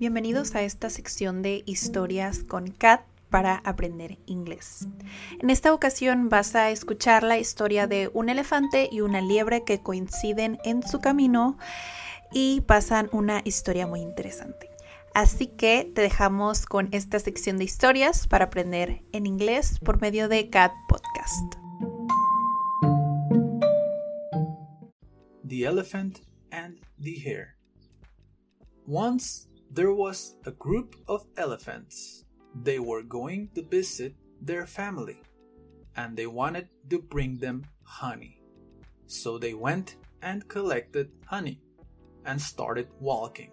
bienvenidos a esta sección de historias con Kat para aprender inglés. En esta ocasión vas a escuchar la historia de un elefante y una liebre que coinciden en su camino y pasan una historia muy interesante. Así que te dejamos con esta sección de historias para aprender en inglés por medio de Cat Podcast. The Elephant and the Hare. Once there was a group of elephants. They were going to visit their family and they wanted to bring them honey. So they went and collected honey and started walking.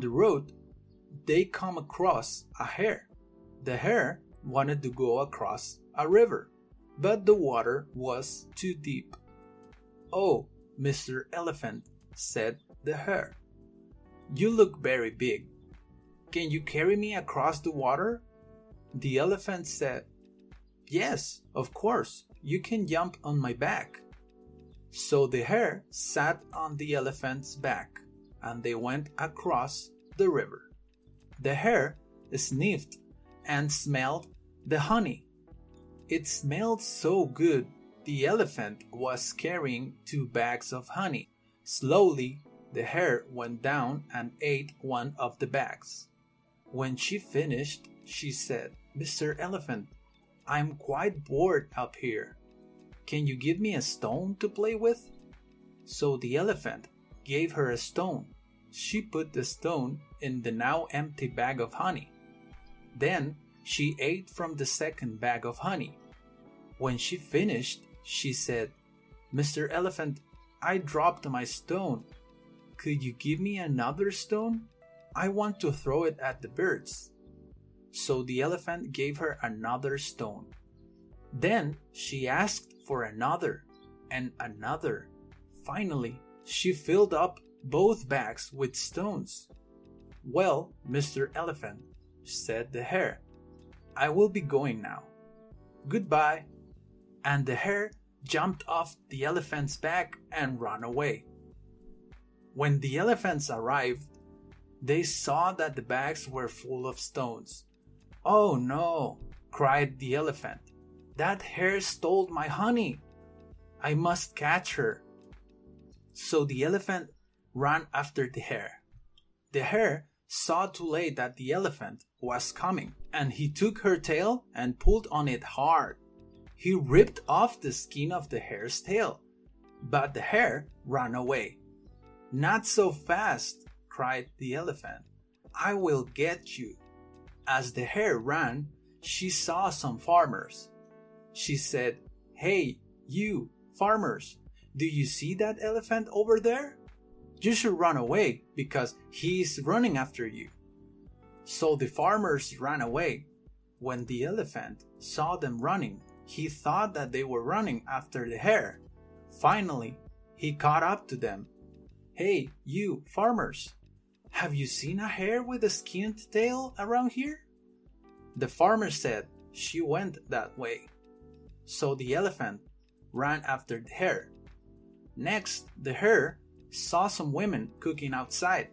The road, they come across a hare. The hare wanted to go across a river, but the water was too deep. Oh, Mr. Elephant, said the hare, you look very big. Can you carry me across the water? The elephant said, Yes, of course, you can jump on my back. So the hare sat on the elephant's back and they went across the river. The hare sniffed and smelled the honey. It smelled so good, the elephant was carrying two bags of honey. Slowly, the hare went down and ate one of the bags. When she finished, she said, Mr. Elephant, I'm quite bored up here. Can you give me a stone to play with? So the elephant gave her a stone she put the stone in the now empty bag of honey. Then she ate from the second bag of honey. When she finished, she said, Mr. Elephant, I dropped my stone. Could you give me another stone? I want to throw it at the birds. So the elephant gave her another stone. Then she asked for another and another. Finally, she filled up both bags with stones. Well, Mr. Elephant, said the hare, I will be going now. Goodbye. And the hare jumped off the elephant's back and ran away. When the elephants arrived, they saw that the bags were full of stones. Oh no, cried the elephant. That hare stole my honey. I must catch her. So the elephant ran after the hare. The hare saw too late that the elephant was coming, and he took her tail and pulled on it hard. He ripped off the skin of the hare's tail, but the hare ran away. Not so fast, cried the elephant. I will get you. As the hare ran, she saw some farmers. She said, Hey, you, farmers, do you see that elephant over there? You should run away because he is running after you. So the farmers ran away. When the elephant saw them running, he thought that they were running after the hare. Finally, he caught up to them. Hey, you farmers, have you seen a hare with a skinned tail around here? The farmer said she went that way. So the elephant ran after the hare. Next, the hare saw some women cooking outside.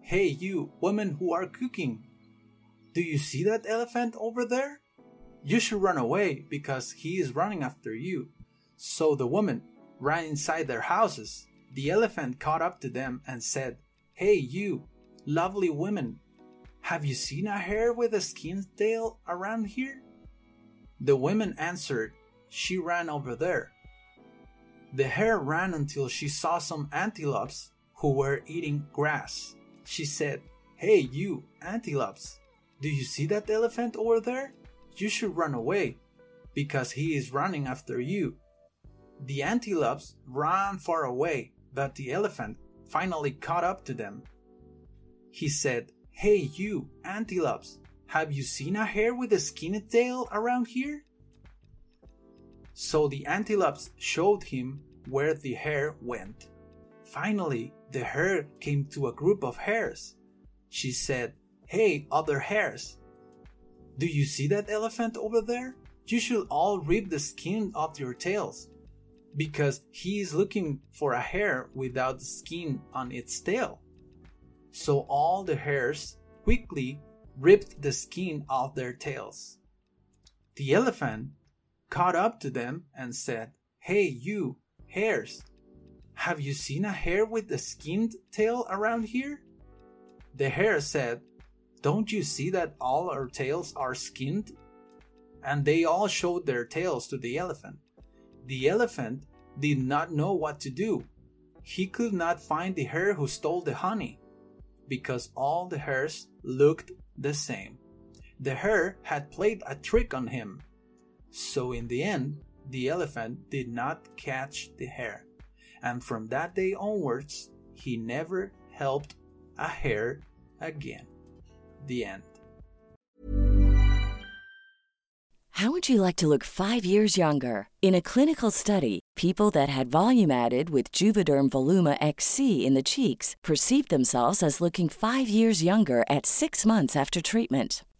Hey, you women who are cooking, do you see that elephant over there? You should run away because he is running after you. So the women ran inside their houses. The elephant caught up to them and said, Hey, you, lovely women, have you seen a hare with a skin tail around here? The women answered, She ran over there. The hare ran until she saw some antelopes who were eating grass. She said, Hey, you, antelopes, do you see that elephant over there? You should run away, because he is running after you. The antelopes ran far away, but the elephant finally caught up to them. He said, Hey, you, antelopes, have you seen a hare with a skinny tail around here? So the antelopes showed him where the hare went. Finally, the hare came to a group of hares. She said, Hey, other hares, do you see that elephant over there? You should all rip the skin off your tails because he is looking for a hare without the skin on its tail. So all the hares quickly ripped the skin off their tails. The elephant caught up to them and said, Hey, you, hares, have you seen a hare with a skinned tail around here? The hare said, Don't you see that all our tails are skinned? And they all showed their tails to the elephant. The elephant did not know what to do. He could not find the hare who stole the honey because all the hares looked the same. The hare had played a trick on him. So, in the end, the elephant did not catch the hare. And from that day onwards, he never helped a hare again. The end. How would you like to look five years younger? In a clinical study, people that had volume added with Juvederm Voluma XC in the cheeks perceived themselves as looking five years younger at six months after treatment.